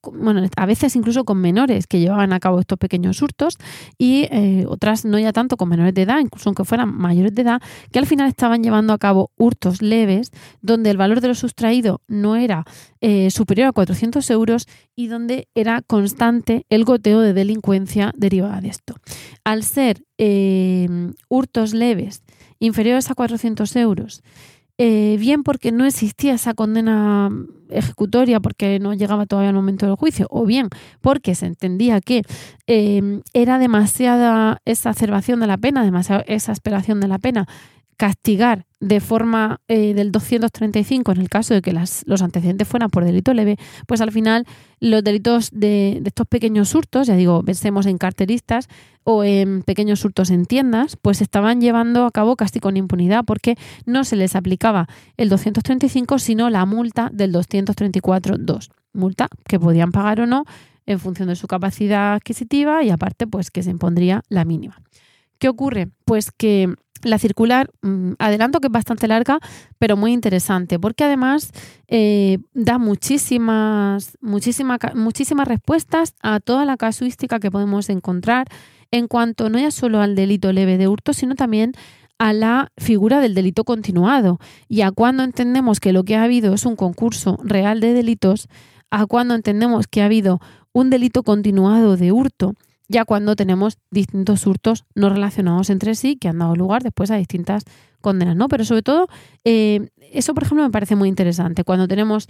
bueno, a veces incluso con menores que llevaban a cabo estos pequeños hurtos y eh, otras no ya tanto con menores de edad, incluso aunque fueran mayores de edad, que al final estaban llevando a cabo hurtos leves donde el valor de lo sustraído no era eh, superior a 400 euros y donde era constante el goteo de delincuencia derivada de esto. Al ser eh, hurtos leves inferiores a 400 euros, eh, bien porque no existía esa condena ejecutoria porque no llegaba todavía el momento del juicio, o bien porque se entendía que eh, era demasiada esa acerbación de la pena, demasiada esa esperación de la pena, castigar de forma eh, del 235 en el caso de que las, los antecedentes fueran por delito leve, pues al final los delitos de, estos pequeños hurtos, ya digo, pensemos en carteristas o en pequeños hurtos en tiendas, pues estaban llevando a cabo casi con impunidad porque no se les aplicaba el 235, sino la multa del 234.2. Multa que podían pagar o no en función de su capacidad adquisitiva y aparte pues que se impondría la mínima. ¿Qué ocurre? Pues que la circular, mm, adelanto que es bastante larga, pero muy interesante, porque además eh, da muchísimas, muchísimas, muchísimas respuestas a toda la casuística que podemos encontrar en cuanto no ya solo al delito leve de hurto, sino también a la figura del delito continuado. Y a cuando entendemos que lo que ha habido es un concurso real de delitos, a cuando entendemos que ha habido un delito continuado de hurto ya cuando tenemos distintos hurtos no relacionados entre sí que han dado lugar después a distintas condenas, ¿no? Pero sobre todo, eh, eso, por ejemplo, me parece muy interesante, cuando tenemos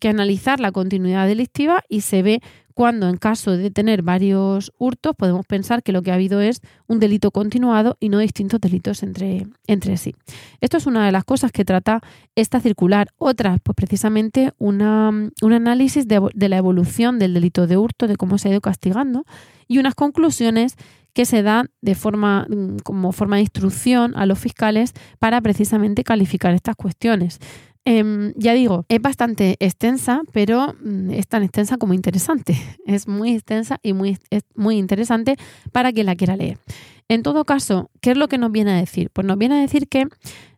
que analizar la continuidad delictiva y se ve cuando en caso de tener varios hurtos podemos pensar que lo que ha habido es un delito continuado y no distintos delitos entre, entre sí. Esto es una de las cosas que trata esta circular. Otra, pues precisamente una, un análisis de, de la evolución del delito de hurto, de cómo se ha ido castigando y unas conclusiones que se dan de forma, como forma de instrucción a los fiscales para precisamente calificar estas cuestiones. Em, ya digo, es bastante extensa, pero mm, es tan extensa como interesante. Es muy extensa y muy, muy interesante para quien la quiera leer. En todo caso, ¿qué es lo que nos viene a decir? Pues nos viene a decir que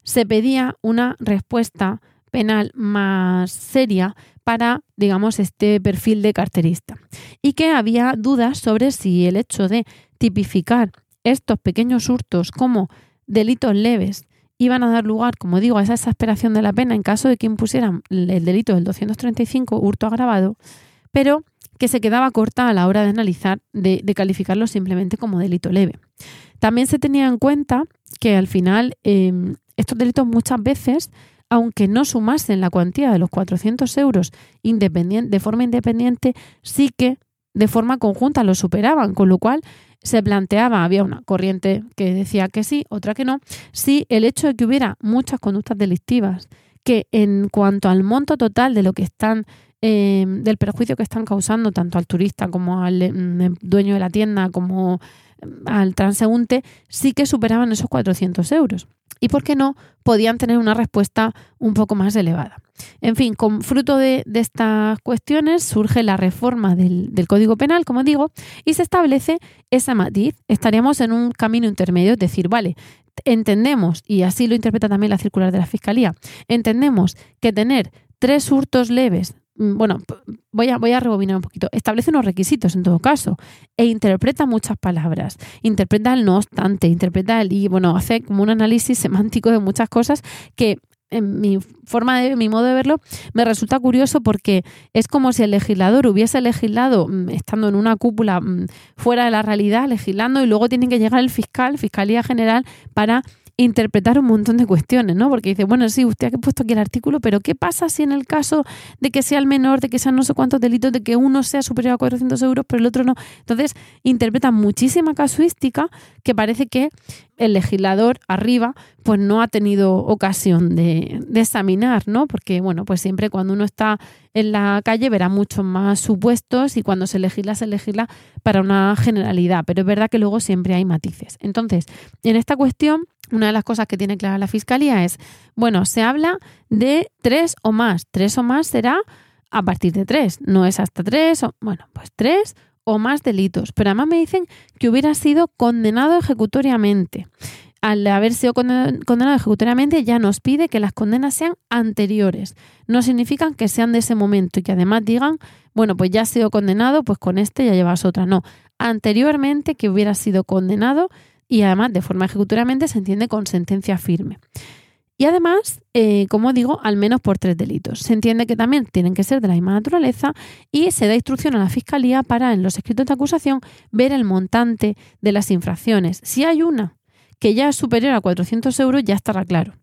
se pedía una respuesta penal más seria para, digamos, este perfil de carterista. Y que había dudas sobre si el hecho de tipificar estos pequeños hurtos como delitos leves iban a dar lugar, como digo, a esa exasperación de la pena en caso de que impusieran el delito del 235, hurto agravado, pero que se quedaba corta a la hora de analizar, de, calificarlo simplemente como delito leve. También se tenía en cuenta que al final em, estos delitos muchas veces, aunque no sumasen la cuantía de los 400 euros de forma independiente, sí que de forma conjunta lo superaban, con lo cual se planteaba, había una corriente que decía que sí, otra que no, si el hecho de que hubiera muchas conductas delictivas que en cuanto al monto total de lo que están, em, del perjuicio que están causando tanto al turista como al em, dueño de la tienda como al transeúnte, sí que superaban esos 400 euros. Y por qué no, podían tener una respuesta un poco más elevada. En fin, con fruto de, estas cuestiones surge la reforma del, Código Penal, como digo, y se establece esa matiz. Estaríamos en un camino intermedio, es decir, vale, entendemos, y así lo interpreta también la circular de la Fiscalía, entendemos que tener tres hurtos leves bueno, voy a, voy a rebobinar un poquito. Establece unos requisitos en todo caso e interpreta muchas palabras. Interpreta el no obstante, interpreta el y, bueno, hace como un análisis semántico de muchas cosas que en mi forma de mi modo de verlo me resulta curioso porque es como si el legislador hubiese legislado mm, estando en una cúpula mm, fuera de la realidad legislando y luego tiene que llegar el fiscal fiscalía general para interpretar un montón de cuestiones, ¿no? Porque dice, bueno, sí, usted ha puesto aquí el artículo, pero ¿qué pasa si en el caso de que sea el menor, de que sean no sé cuántos delitos, de que uno sea superior a 400 euros, pero el otro no? Entonces, interpreta muchísima casuística que parece que el legislador arriba pues no ha tenido ocasión de, de, examinar, ¿no? Porque, bueno, pues siempre cuando uno está en la calle verá muchos más supuestos y cuando se legisla, se legisla para una generalidad, pero es verdad que luego siempre hay matices. Entonces, en esta cuestión una de las cosas que tiene clara la Fiscalía es, bueno, se habla de tres o más. Tres o más será a partir de tres, no es hasta tres, o, bueno, pues tres o más delitos. Pero además me dicen que hubiera sido condenado ejecutoriamente. Al haber sido condenado ejecutoriamente ya nos pide que las condenas sean anteriores. No significan que sean de ese momento y que además digan, bueno, pues ya ha sido condenado, pues con este ya llevas otra. No, anteriormente que hubiera sido condenado y además de forma ejecutoriamente se entiende con sentencia firme. Y además, eh, como digo, al menos por tres delitos. Se entiende que también tienen que ser de la misma naturaleza y se da instrucción a la Fiscalía para, en los escritos de acusación, ver el montante de las infracciones. Si hay una que ya es superior a 400 euros, ya estará claro.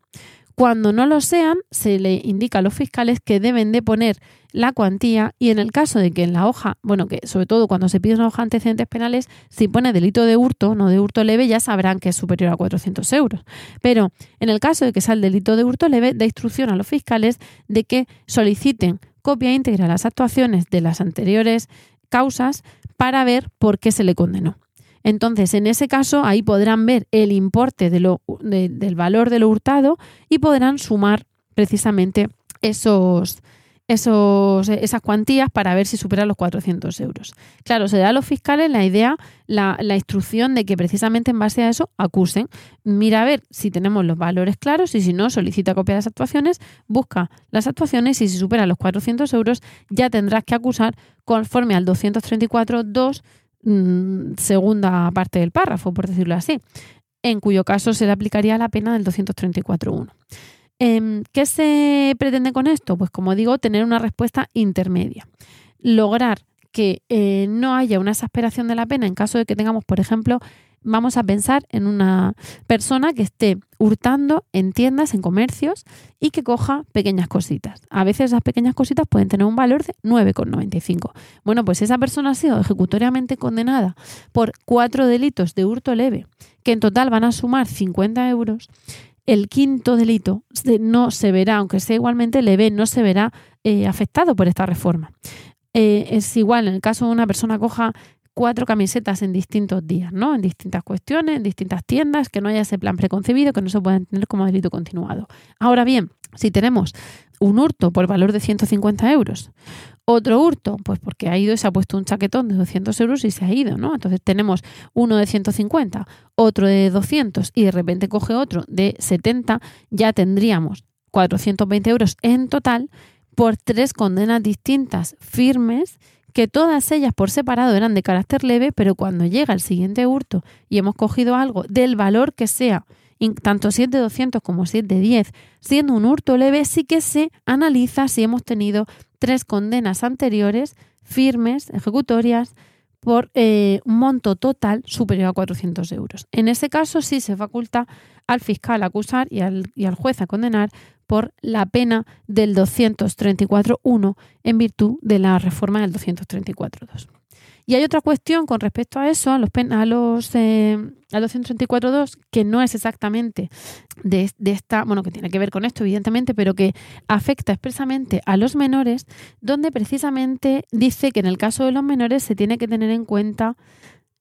Cuando no lo sean, se le indica a los fiscales que deben de poner la cuantía y en el caso de que en la hoja, bueno, que sobre todo cuando se pide una hoja de antecedentes penales, si pone delito de hurto, no de hurto leve, ya sabrán que es superior a 400 euros. Pero en el caso de que sea el delito de hurto leve, da instrucción a los fiscales de que soliciten copia íntegra de las actuaciones de las anteriores causas para ver por qué se le condenó. Entonces, en ese caso, ahí podrán ver el importe del valor de lo hurtado y podrán sumar precisamente esos, esas cuantías para ver si superan los 400 euros. Claro, se da a los fiscales la idea, la, la, instrucción de que precisamente en base a eso acusen. Mira a ver si tenemos los valores claros y si no, solicita copia de las actuaciones, busca las actuaciones y si supera los 400 euros ya tendrás que acusar conforme al 234.2 Mm, segunda parte del párrafo, por decirlo así, en cuyo caso se le aplicaría la pena del 234.1. Em, ¿Qué se pretende con esto? Pues como digo, tener una respuesta intermedia. Lograr que eh, no haya una exasperación de la pena en caso de que tengamos, por ejemplo, vamos a pensar en una persona que esté hurtando en tiendas, en comercios y que coja pequeñas cositas. A veces esas pequeñas cositas pueden tener un valor de 9,95. Bueno, pues esa persona ha sido ejecutoriamente condenada por cuatro delitos de hurto leve, que en total van a sumar 50 euros. El quinto delito no se verá, aunque sea igualmente leve, no se verá eh, afectado por esta reforma. Eh, es igual en el caso de una persona coja cuatro camisetas en distintos días, ¿no? En distintas cuestiones, en distintas tiendas, que no haya ese plan preconcebido, que no se pueda entender como delito continuado. Ahora bien, si tenemos un hurto por valor de 150 euros, otro hurto, pues porque ha ido y se ha puesto un chaquetón de 200 euros y se ha ido, ¿no? Entonces tenemos uno de 150, otro de 200 y de repente coge otro de 70, ya tendríamos 420 euros en total por tres condenas distintas firmes que todas ellas por separado eran de carácter leve, pero cuando llega el siguiente hurto y hemos cogido algo del valor que sea, tanto si es de 200 como si es de 10, siendo un hurto leve, sí que se analiza si hemos tenido tres condenas anteriores firmes, ejecutorias, por eh, un monto total superior a 400 euros. En ese caso sí se faculta al fiscal acusar y al, y al juez a condenar por la pena del 234.1 en virtud de la reforma del 234.2. Y hay otra cuestión con respecto a eso, a los, a los eh, al 234.2, que no es exactamente de, esta, bueno, que tiene que ver con esto, evidentemente, pero que afecta expresamente a los menores, donde precisamente dice que en el caso de los menores se tiene que tener en cuenta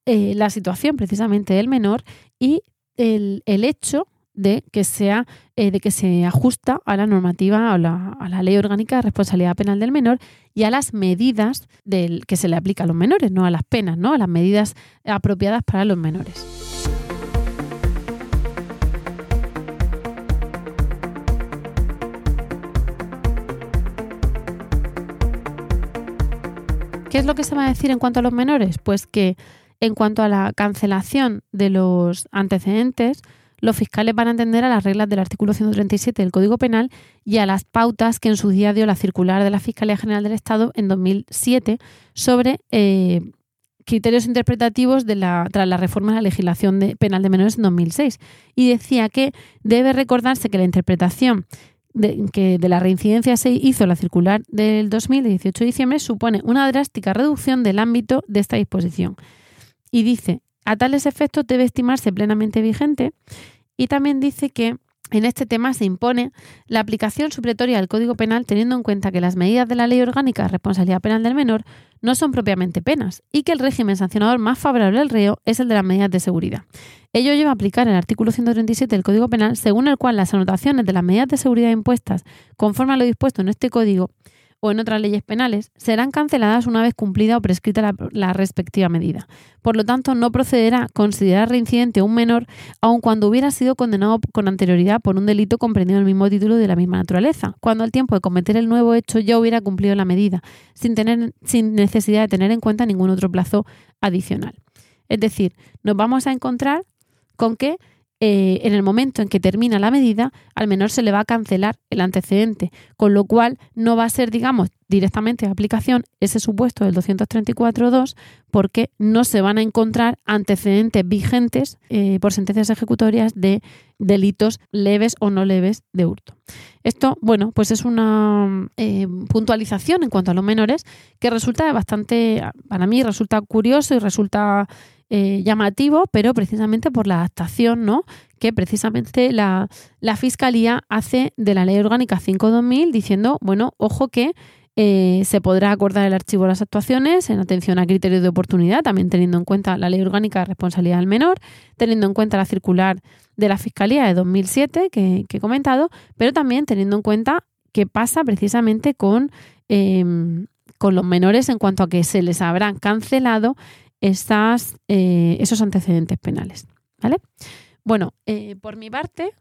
eh, la situación precisamente del menor y el, el hecho de que sea eh, de que se ajusta a la normativa a la, a la, ley orgánica de responsabilidad penal del menor y a las medidas del, que se le aplica a los menores, no a las penas, ¿no? a las medidas apropiadas para los menores. ¿Qué es lo que se va a decir en cuanto a los menores? Pues que en cuanto a la cancelación de los antecedentes, los fiscales van a atender a las reglas del artículo 137 del Código Penal y a las pautas que en su día dio la circular de la Fiscalía General del Estado en 2007 sobre eh, criterios interpretativos de la, tras la reforma de la legislación penal de menores en 2006. Y decía que debe recordarse que la interpretación de, que de la reincidencia se hizo la circular del 2000, de 18 de diciembre, supone una drástica reducción del ámbito de esta disposición. Y dice, a tales efectos debe estimarse plenamente vigente y también dice que en este tema se impone la aplicación supletoria del Código Penal teniendo en cuenta que las medidas de la Ley Orgánica de Responsabilidad Penal del Menor no son propiamente penas y que el régimen sancionador más favorable al reo es el de las medidas de seguridad. Ello lleva a aplicar el artículo 137 del Código Penal, según el cual las anotaciones de las medidas de seguridad impuestas conforme a lo dispuesto en este código o en otras leyes penales serán canceladas una vez cumplida o prescrita la, respectiva medida. Por lo tanto, no procederá considerar reincidente a un menor aun cuando hubiera sido condenado con anterioridad por un delito comprendido en el mismo título de la misma naturaleza, cuando al tiempo de cometer el nuevo hecho ya hubiera cumplido la medida, sin, tener, sin necesidad de tener en cuenta ningún otro plazo adicional. Es decir, nos vamos a encontrar con que eh, en el momento en que termina la medida, al menor se le va a cancelar el antecedente, con lo cual no va a ser, digamos, directamente de aplicación ese supuesto del 234.2 porque no se van a encontrar antecedentes vigentes eh, por sentencias ejecutorias de delitos leves o no leves de hurto. Esto, bueno, pues es una eh, puntualización en cuanto a los menores que resulta bastante, para mí resulta curioso y resulta eh, llamativo, pero precisamente por la adaptación, ¿no? Que precisamente la, Fiscalía hace de la Ley Orgánica 5-2000 diciendo, bueno, ojo que eh, se podrá acordar el archivo de las actuaciones en atención a criterios de oportunidad, también teniendo en cuenta la Ley Orgánica de Responsabilidad del Menor, teniendo en cuenta la circular de la Fiscalía de 2007 que, que he comentado, pero también teniendo en cuenta qué pasa precisamente con, em, con los menores en cuanto a que se les habrán cancelado estas, eh, esos antecedentes penales. ¿Vale? Bueno, eh, por mi parte,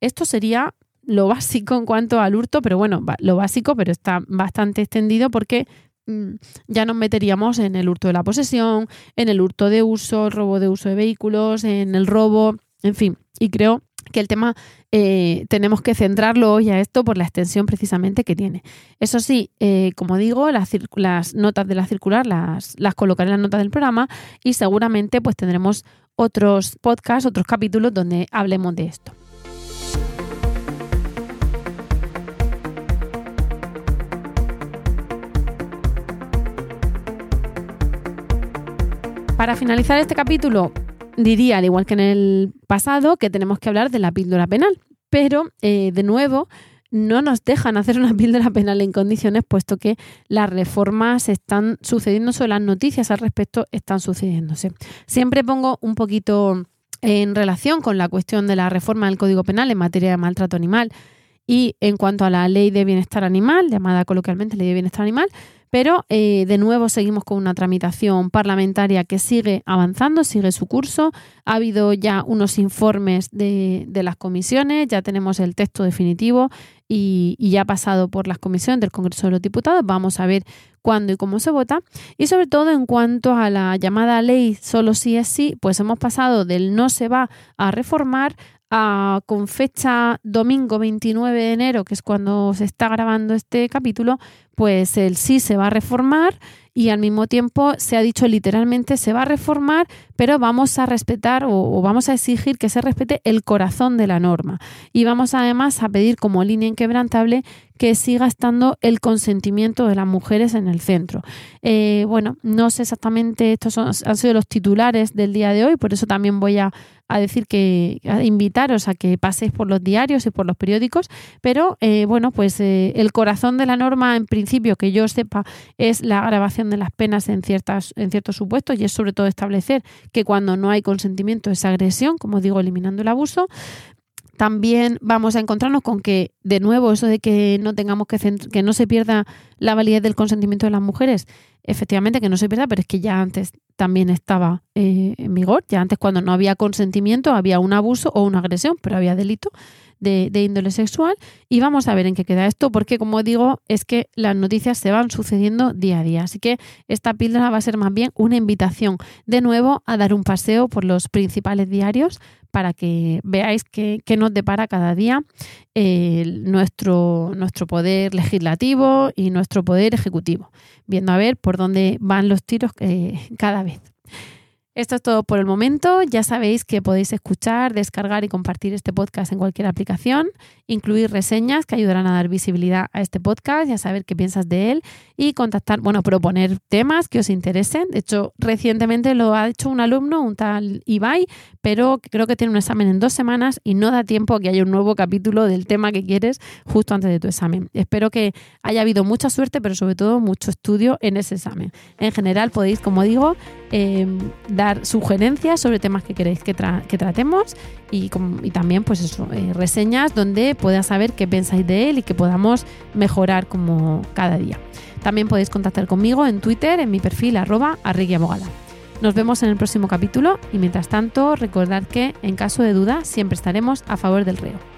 esto sería lo básico en cuanto al hurto, pero bueno, lo básico, pero está bastante extendido porque mm, ya nos meteríamos en el hurto de la posesión, en el hurto de uso, robo de uso de vehículos, en el robo, en fin. Y creo que el tema eh, tenemos que centrarlo hoy a esto por la extensión precisamente que tiene. Eso sí, eh, como digo, las, notas de la circular las, las colocaré en las notas del programa y seguramente pues tendremos otros podcasts, otros capítulos donde hablemos de esto. Para finalizar este capítulo, diría, al igual que en el pasado, que tenemos que hablar de la píldora penal. Pero, eh, de nuevo, no nos dejan hacer una píldora penal en condiciones, puesto que las reformas están sucediéndose, las noticias al respecto están sucediéndose. Siempre pongo un poquito en relación con la cuestión de la reforma del Código Penal en materia de maltrato animal y en cuanto a la ley de bienestar animal, llamada coloquialmente ley de bienestar animal, pero eh, de nuevo seguimos con una tramitación parlamentaria que sigue avanzando, sigue su curso. Ha habido ya unos informes de, las comisiones, ya tenemos el texto definitivo y, ya ha pasado por las comisiones del Congreso de los Diputados. Vamos a ver cuándo y cómo se vota. Y sobre todo en cuanto a la llamada ley solo sí es sí, pues hemos pasado del no se va a reformar con fecha domingo 29 de enero, que es cuando se está grabando este capítulo, pues el sí se va a reformar y al mismo tiempo se ha dicho literalmente se va a reformar, pero vamos a respetar o, vamos a exigir que se respete el corazón de la norma. Y vamos además a pedir como línea inquebrantable que siga estando el consentimiento de las mujeres en el centro. Eh, bueno, no sé exactamente, estos han sido los titulares del día de hoy, por eso también voy a a decir que a invitaros a que paséis por los diarios y por los periódicos, pero eh, bueno, pues eh, el corazón de la norma, en principio, que yo sepa, es la grabación de las penas en ciertas en ciertos supuestos y es sobre todo establecer que cuando no hay consentimiento es agresión, como digo, eliminando el abuso, también vamos a encontrarnos con que, de nuevo, eso de que no tengamos que que no se pierda la validez del consentimiento de las mujeres, efectivamente que no se pierda, pero es que ya antes también estaba eh, en vigor, ya antes cuando no había consentimiento había un abuso o una agresión, pero había delito de, índole sexual. Y vamos a ver en qué queda esto, porque como digo, es que las noticias se van sucediendo día a día. Así que esta píldora va a ser más bien una invitación de nuevo a dar un paseo por los principales diarios para que veáis qué, nos depara cada día nuestro, nuestro poder legislativo y nuestro poder ejecutivo, viendo a ver por dónde van los tiros eh, cada vez. Esto es todo por el momento. Ya sabéis que podéis escuchar, descargar y compartir este podcast en cualquier aplicación, incluir reseñas que ayudarán a dar visibilidad a este podcast y a saber qué piensas de él y contactar, bueno, proponer temas que os interesen. De hecho, recientemente lo ha hecho un alumno, un tal Ibai, pero creo que tiene un examen en dos semanas y no da tiempo a que haya un nuevo capítulo del tema que quieres justo antes de tu examen. Espero que haya habido mucha suerte, pero sobre todo mucho estudio en ese examen. En general podéis, como digo, eh, dar sugerencias sobre temas que queréis que, tratemos y, también pues eh, reseñas donde pueda saber qué pensáis de él y que podamos mejorar como cada día. También podéis contactar conmigo en Twitter, en mi perfil arroba abogada. Nos vemos en el próximo capítulo y mientras tanto recordad que en caso de duda siempre estaremos a favor del reo.